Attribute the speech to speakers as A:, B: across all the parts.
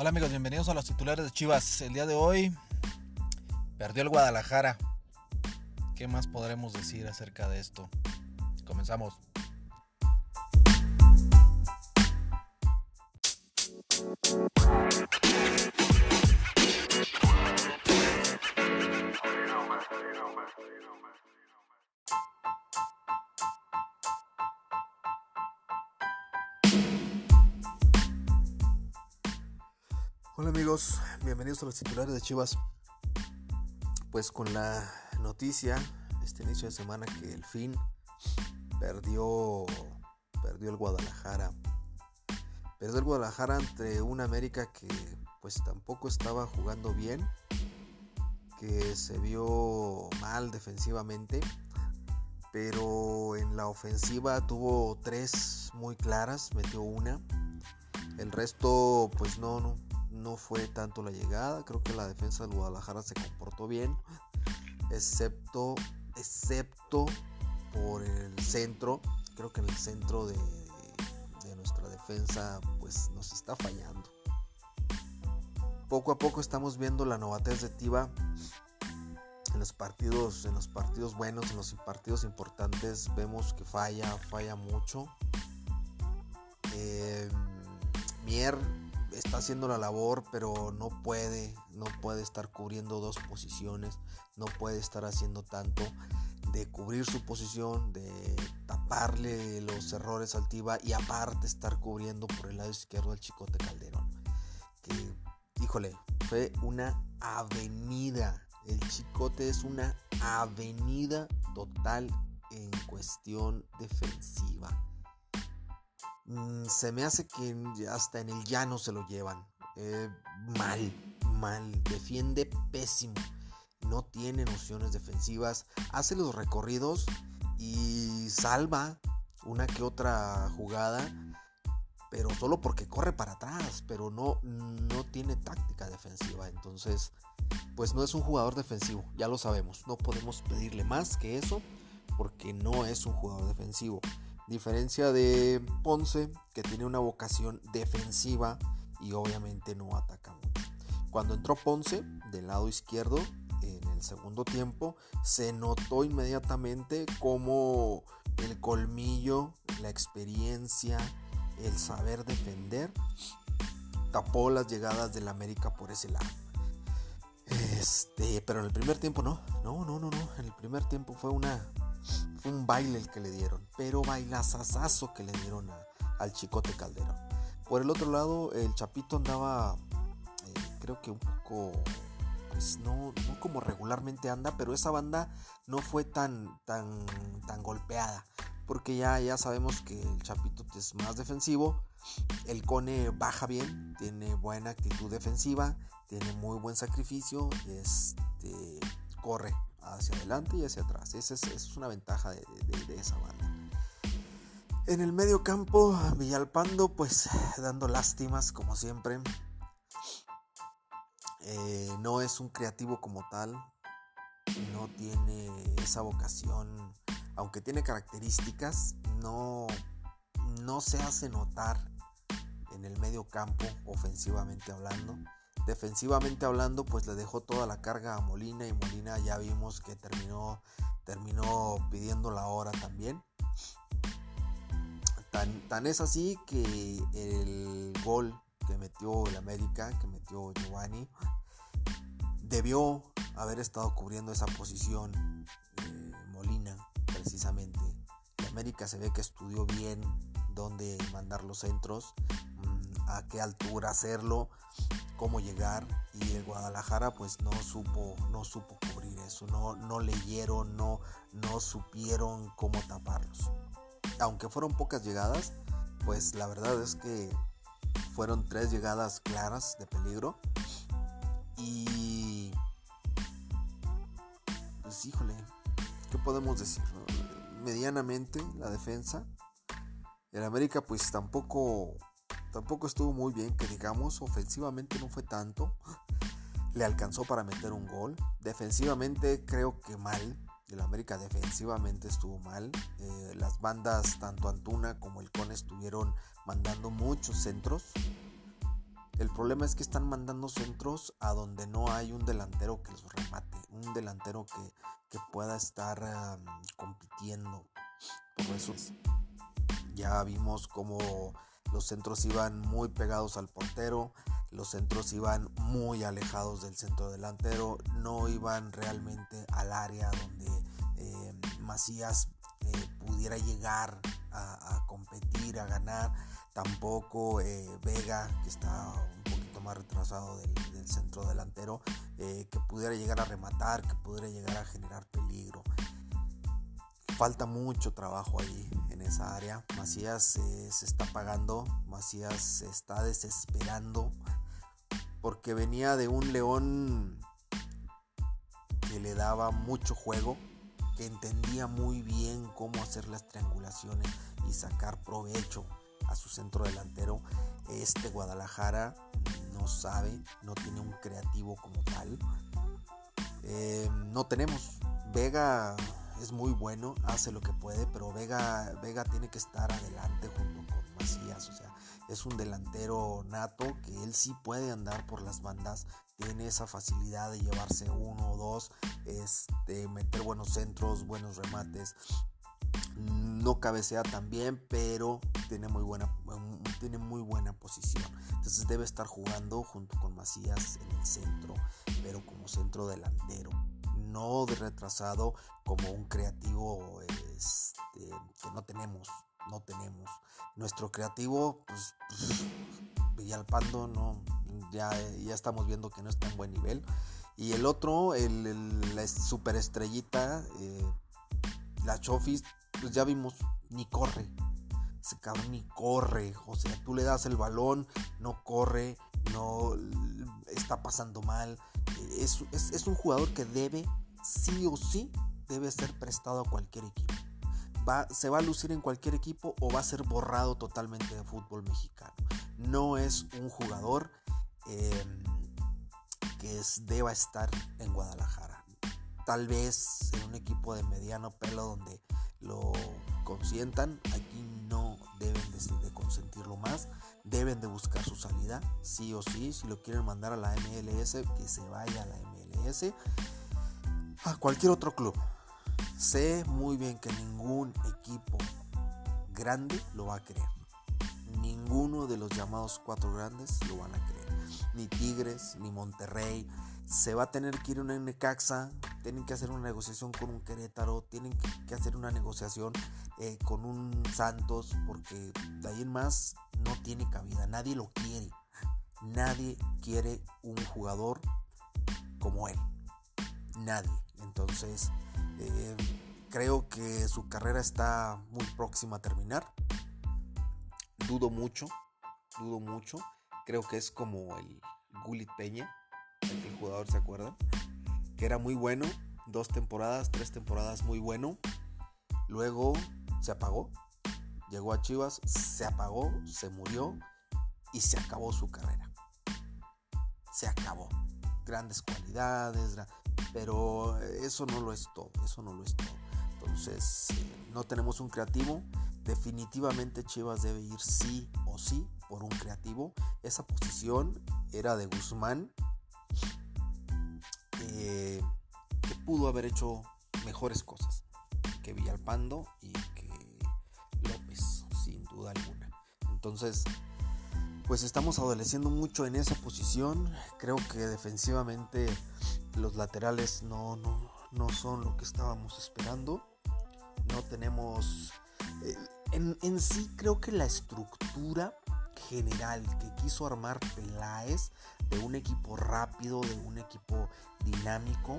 A: Hola amigos, bienvenidos a los titulares de Chivas. El día de hoy perdió el Guadalajara. ¿Qué más podremos decir acerca de esto? Comenzamos. Bienvenidos a los titulares de Chivas. Pues con la noticia este inicio de semana que el fin perdió perdió el Guadalajara. Perdió el Guadalajara ante una América que pues tampoco estaba jugando bien, que se vio mal defensivamente, pero en la ofensiva tuvo tres muy claras, metió una. El resto pues no, no no fue tanto la llegada, creo que la defensa del Guadalajara se comportó bien, excepto, excepto por el centro, creo que en el centro de, de nuestra defensa pues nos está fallando. Poco a poco estamos viendo la novatez de Tiva en los partidos, en los partidos buenos, en los partidos importantes vemos que falla, falla mucho. Eh, Mier está haciendo la labor, pero no puede, no puede estar cubriendo dos posiciones, no puede estar haciendo tanto de cubrir su posición, de taparle los errores al Tiva y aparte estar cubriendo por el lado izquierdo al Chicote Calderón. Que, híjole, fue una avenida. El Chicote es una avenida total en cuestión defensiva Mm, se me hace que hasta en el llano se lo llevan. Eh, mal, mal. Defiende pésimo. No tiene nociones defensivas. Hace los recorridos y salva una que otra jugada. Pero solo porque corre para atrás. Pero no, no tiene táctica defensiva. Entonces, pues no es un jugador defensivo. Ya lo sabemos. No podemos pedirle más que eso. Porque no es un jugador defensivo. Diferencia de Ponce, que tiene una vocación defensiva y obviamente no ataca mucho. Cuando entró Ponce del lado izquierdo en el segundo tiempo, se notó inmediatamente como el colmillo, la experiencia, el saber defender tapó las llegadas del América por ese lado. Este, pero en el primer tiempo no, no, no, no, no. En el primer tiempo fue una fue un baile el que le dieron, pero bailazazazo que le dieron al Chicote Calderón. Por el otro lado, el Chapito andaba, eh, creo que un poco, pues no, no, como regularmente anda, pero esa banda no fue tan, tan, tan golpeada, porque ya, ya sabemos que el Chapito es más defensivo, el Cone baja bien, tiene buena actitud defensiva, tiene muy buen sacrificio, este, corre hacia adelante y hacia atrás. Esa es, una ventaja de, esa banda. En el medio campo, Villalpando, pues dando lástimas como siempre. Eh, no es un creativo como tal. No tiene esa vocación. Aunque tiene características, no, no se hace notar en el medio campo, ofensivamente hablando. Defensivamente hablando, pues le dejó toda la carga a Molina y Molina ya vimos que terminó, terminó pidiendo la hora también. Tan, es así que el gol que metió el América, que metió Giovanni, debió haber estado cubriendo esa posición eh, Molina, precisamente. El América se ve que estudió bien dónde mandar los centros, mm, a qué altura hacerlo cómo llegar y el Guadalajara pues no supo no supo cubrir eso no no leyeron no no supieron cómo taparlos. Aunque fueron pocas llegadas pues la verdad es que fueron tres llegadas claras de peligro. Y pues híjole qué podemos decir medianamente la defensa. El América pues tampoco Tampoco estuvo muy bien, que digamos, ofensivamente no fue tanto. Le alcanzó para meter un gol. Defensivamente creo que mal. El América defensivamente estuvo mal. Eh, las bandas, tanto Antuna como el Cone, estuvieron mandando muchos centros. El problema es que están mandando centros a donde no hay un delantero que los remate, un delantero que, pueda estar compitiendo. Por eso ya vimos cómo los centros iban muy pegados al portero, los centros iban muy alejados del centro delantero, no iban realmente al área donde eh, Macías eh, pudiera llegar a, competir, a ganar. Tampoco eh, Vega, que está un poquito más retrasado del, centro delantero, que pudiera llegar a rematar, que pudiera llegar a generar peligro falta mucho trabajo ahí en esa área. Macías se está pagando, Macías se está desesperando porque venía de un león que le daba mucho juego, que entendía muy bien cómo hacer las triangulaciones y sacar provecho a su centro delantero. Este Guadalajara no sabe, no tiene un creativo como tal. Eh, no tenemos. Vega es muy bueno, hace lo que puede, pero Vega, Vega tiene que estar adelante junto con Macías. O sea, es un delantero nato que él sí puede andar por las bandas, tiene esa facilidad de llevarse uno o dos, este, meter buenos centros, buenos remates. No cabecea tan bien, pero tiene muy buena, tiene muy buena posición. Entonces debe estar jugando junto con Macías en el centro, pero como centro delantero no de retrasado como un creativo este, que no tenemos, no tenemos. Nuestro creativo, pues, Villalpando, no, ya, ya estamos viendo que no está en buen nivel. Y el otro, el, la superestrellita, eh, la Chofis, pues ya vimos, ni corre. Se cabrón ni corre. O sea, tú le das el balón, no corre, no está pasando mal. Es, es un jugador que debe sí o sí debe ser prestado a cualquier equipo. Va, se va a lucir en cualquier equipo o va a ser borrado totalmente de fútbol mexicano. No es un jugador em, que deba estar en Guadalajara. Tal vez en un equipo de mediano pelo donde lo consientan, aquí deben de, consentirlo más, deben de buscar su salida, sí o sí, si lo quieren mandar a la MLS, que se vaya a la MLS a cualquier otro club. Sé muy bien que ningún equipo grande lo va a creer. Ninguno de los llamados cuatro grandes lo van a creer. Ni Tigres, ni Monterrey. Se va a tener que ir una Necaxa. Tienen que hacer una negociación con un Querétaro. Tienen que hacer una negociación eh, con un Santos. Porque de ahí en más no tiene cabida. Nadie lo quiere. Nadie quiere un jugador como él. Nadie. Entonces, eh, creo que su carrera está muy próxima a terminar. Dudo mucho, dudo mucho. Creo que es como el Gulit Peña, el jugador se acuerda, que era muy bueno, dos temporadas, tres temporadas muy bueno. Luego se apagó, llegó a Chivas, se apagó, se murió y se acabó su carrera. Se acabó. Grandes cualidades, pero eso no lo es todo, eso no lo es todo. Entonces, no tenemos un creativo. Definitivamente Chivas debe ir sí o sí por un creativo. Esa posición era de Guzmán, eh, que pudo haber hecho mejores cosas que Villalpando y que López, sin duda alguna. Entonces, pues estamos adoleciendo mucho en esa posición. Creo que defensivamente los laterales no, no, son lo que estábamos esperando. No tenemos... Eh, en, en, sí creo que la estructura general que quiso armar Peláez de un equipo rápido, de un equipo dinámico,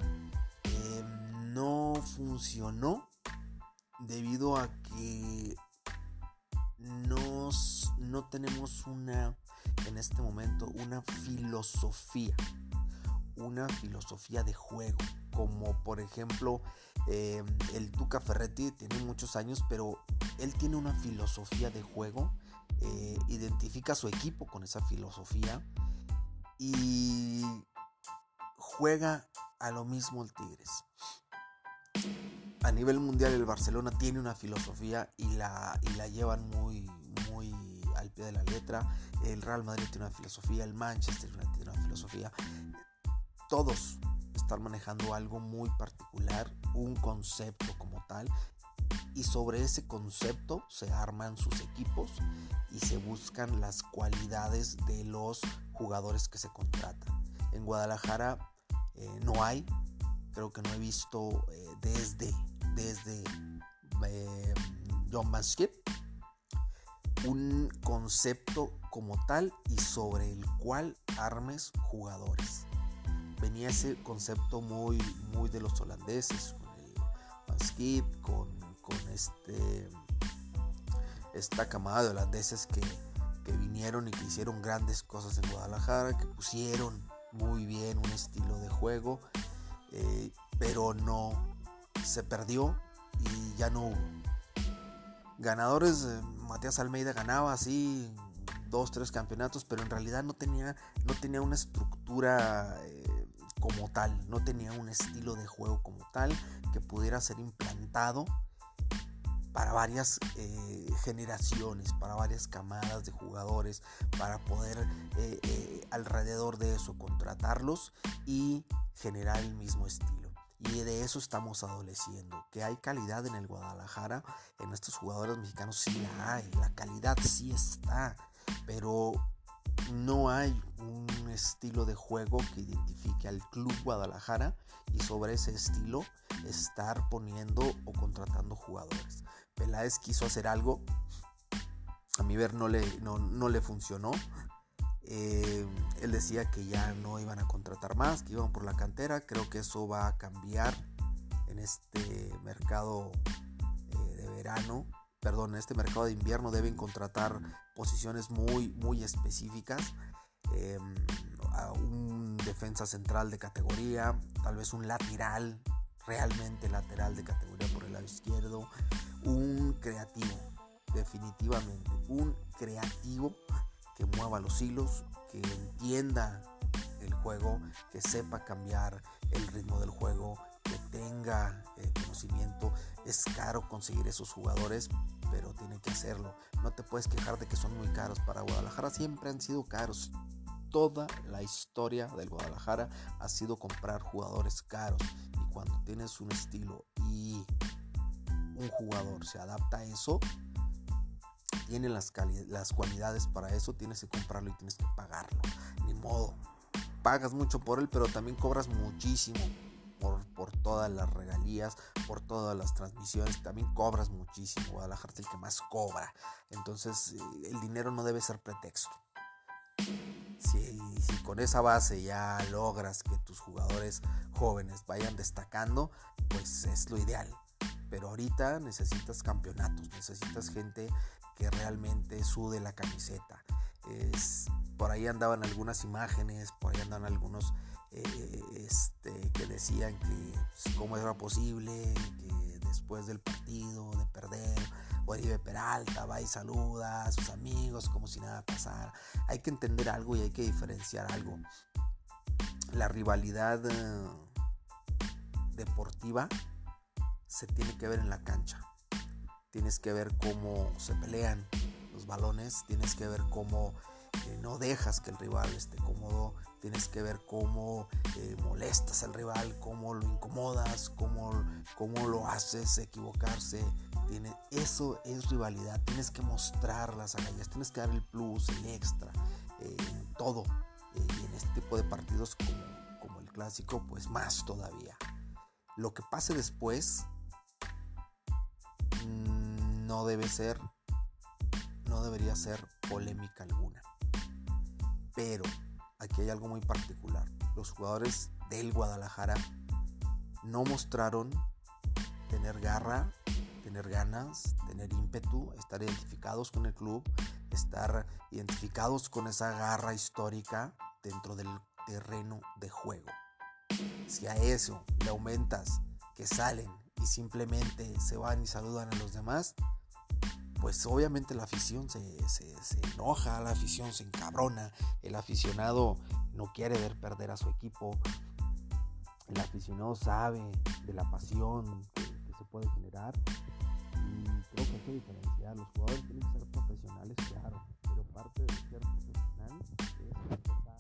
A: em, no funcionó debido a que no tenemos una, en este momento, una filosofía una filosofía de juego, como por ejemplo em, el Tuca Ferretti tiene muchos años, pero él tiene una filosofía de juego, eh, identifica a su equipo con esa filosofía y juega a lo mismo el Tigres. A nivel mundial el Barcelona tiene una filosofía y la, y la llevan muy, muy al pie de la letra. El Real Madrid tiene una filosofía, el Manchester tiene una filosofía. Todos están manejando algo muy particular, un concepto como tal. Y sobre ese concepto se arman sus equipos y se buscan las cualidades de los jugadores que se contratan. En Guadalajara eh, no hay, creo que no he visto eh, desde, desde eh, John Manskip un concepto como tal y sobre el cual armes jugadores. Venía ese concepto muy, muy de los holandeses, con el Manskip, con, con este, esta camada de holandeses que, vinieron y que hicieron grandes cosas en Guadalajara, que pusieron muy bien un estilo de juego, eh, pero no se perdió y ya no hubo. Ganadores, Matías Almeida ganaba así dos, tres campeonatos, pero en realidad no tenía, no tenía una estructura eh, como tal, no tenía un estilo de juego como tal que pudiera ser implantado para varias eh, generaciones, para varias camadas de jugadores, para poder eh, eh, alrededor de eso contratarlos y generar el mismo estilo. Y de eso estamos adoleciendo. Que hay calidad en el Guadalajara, en estos jugadores mexicanos sí la hay, la calidad sí está, pero no hay un estilo de juego que identifique al club Guadalajara y sobre ese estilo estar poniendo o contratando jugadores. Peláez quiso hacer algo, a mi ver no le, no, le funcionó. Eh, él decía que ya no iban a contratar más, que iban por la cantera. Creo que eso va a cambiar en este mercado eh, de verano. Perdón, en este mercado de invierno deben contratar posiciones muy, muy específicas. Em, un defensa central de categoría, tal vez un lateral, realmente lateral de categoría por el lado izquierdo, un creativo, definitivamente, un creativo que mueva los hilos, que entienda el juego, que sepa cambiar el ritmo del juego, tenga eh, conocimiento. Es caro conseguir esos jugadores, pero tiene que hacerlo. No te puedes quejar de que son muy caros para Guadalajara, siempre han sido caros. Toda la historia del Guadalajara ha sido comprar jugadores caros. Y cuando tienes un estilo y un jugador se adapta a eso, tiene las, las cualidades para eso, tienes que comprarlo y tienes que pagarlo. Ni modo. Pagas mucho por él, pero también cobras muchísimo por, todas las regalías, por todas las transmisiones, también cobras muchísimo. Guadalajara es el que más cobra. Entonces eh, el dinero no debe ser pretexto. Si, con esa base ya logras que tus jugadores jóvenes vayan destacando, pues es lo ideal. Pero ahorita necesitas campeonatos, necesitas gente que realmente sude la camiseta. Por ahí andaban algunas imágenes, por ahí andaban algunos eh, este, que decían que pues, cómo era posible que después del partido de perder, Oribe Peralta va y saluda a sus amigos como si nada pasara. Hay que entender algo y hay que diferenciar algo. La rivalidad eh, deportiva se tiene que ver en la cancha. Tienes que ver cómo se pelean los balones, tienes que ver cómo eh, no dejas que el rival esté cómodo, tienes que ver cómo eh, molestas al rival, cómo lo incomodas, cómo, cómo lo haces equivocarse. Tiene, eso es rivalidad, tienes que mostrar las agallas, tienes que dar el plus, el extra, eh, todo. y en este tipo de partidos como, como el clásico, pues más todavía. Lo que pase después no debe ser, no debería ser polémica alguna. Pero aquí hay algo muy particular. Los jugadores del Guadalajara no mostraron tener garra, tener ganas, tener ímpetu, estar identificados con el club, estar identificados con esa garra histórica dentro del terreno de juego. Si a eso le aumentas que salen y simplemente se van y saludan a los demás, pues obviamente la afición se, enoja, la afición se encabrona, el aficionado no quiere ver perder a su equipo, el aficionado sabe de la pasión que, se puede generar y creo que hay que diferenciar, los jugadores tienen que ser profesionales, claro, pero parte de ser profesional es respetar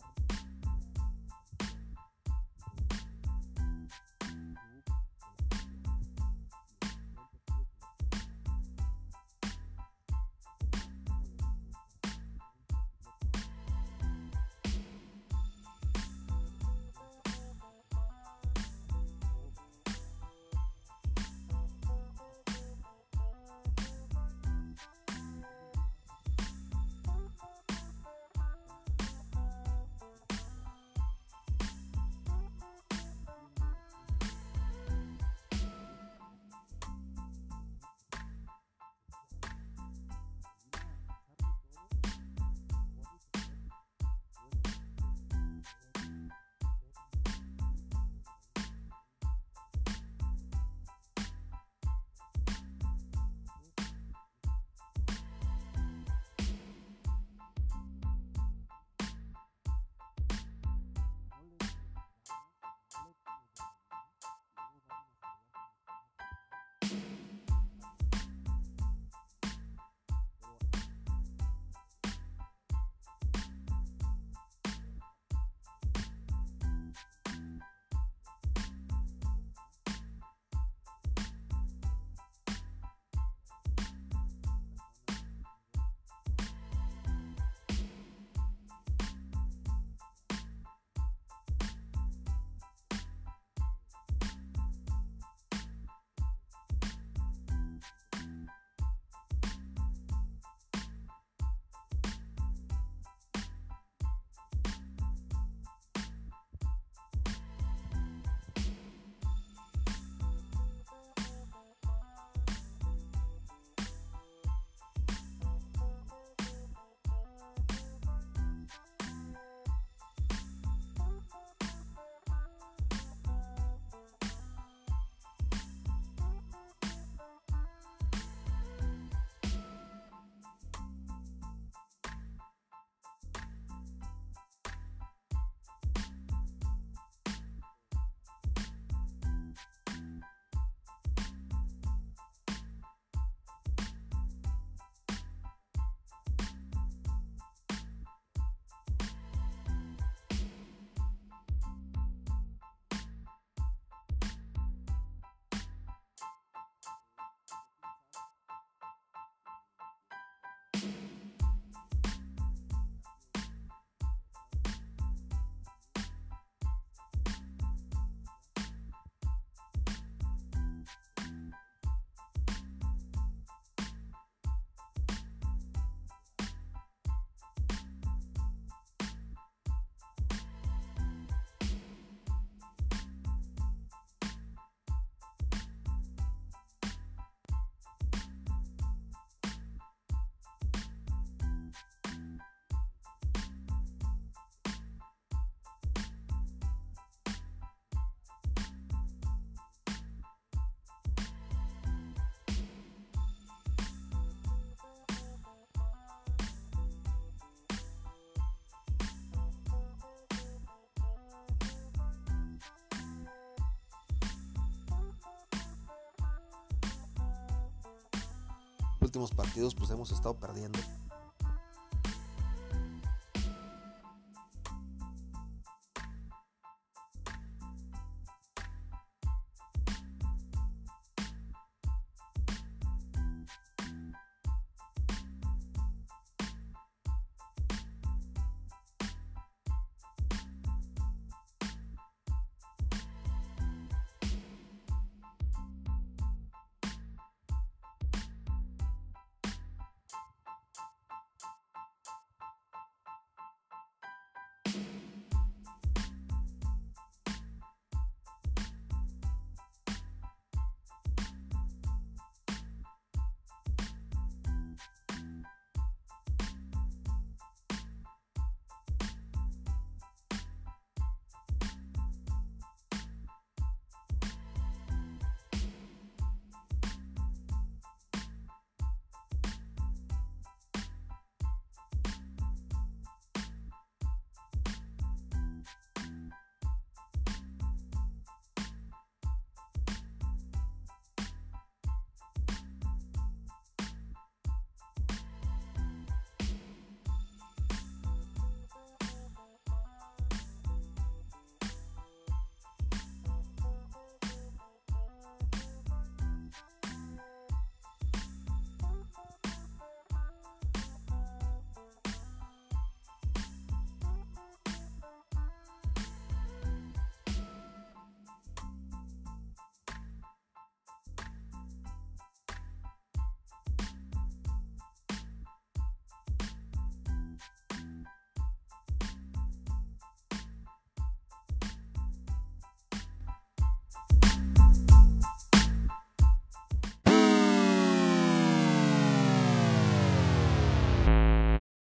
A: últimos partidos pues hemos estado perdiendo.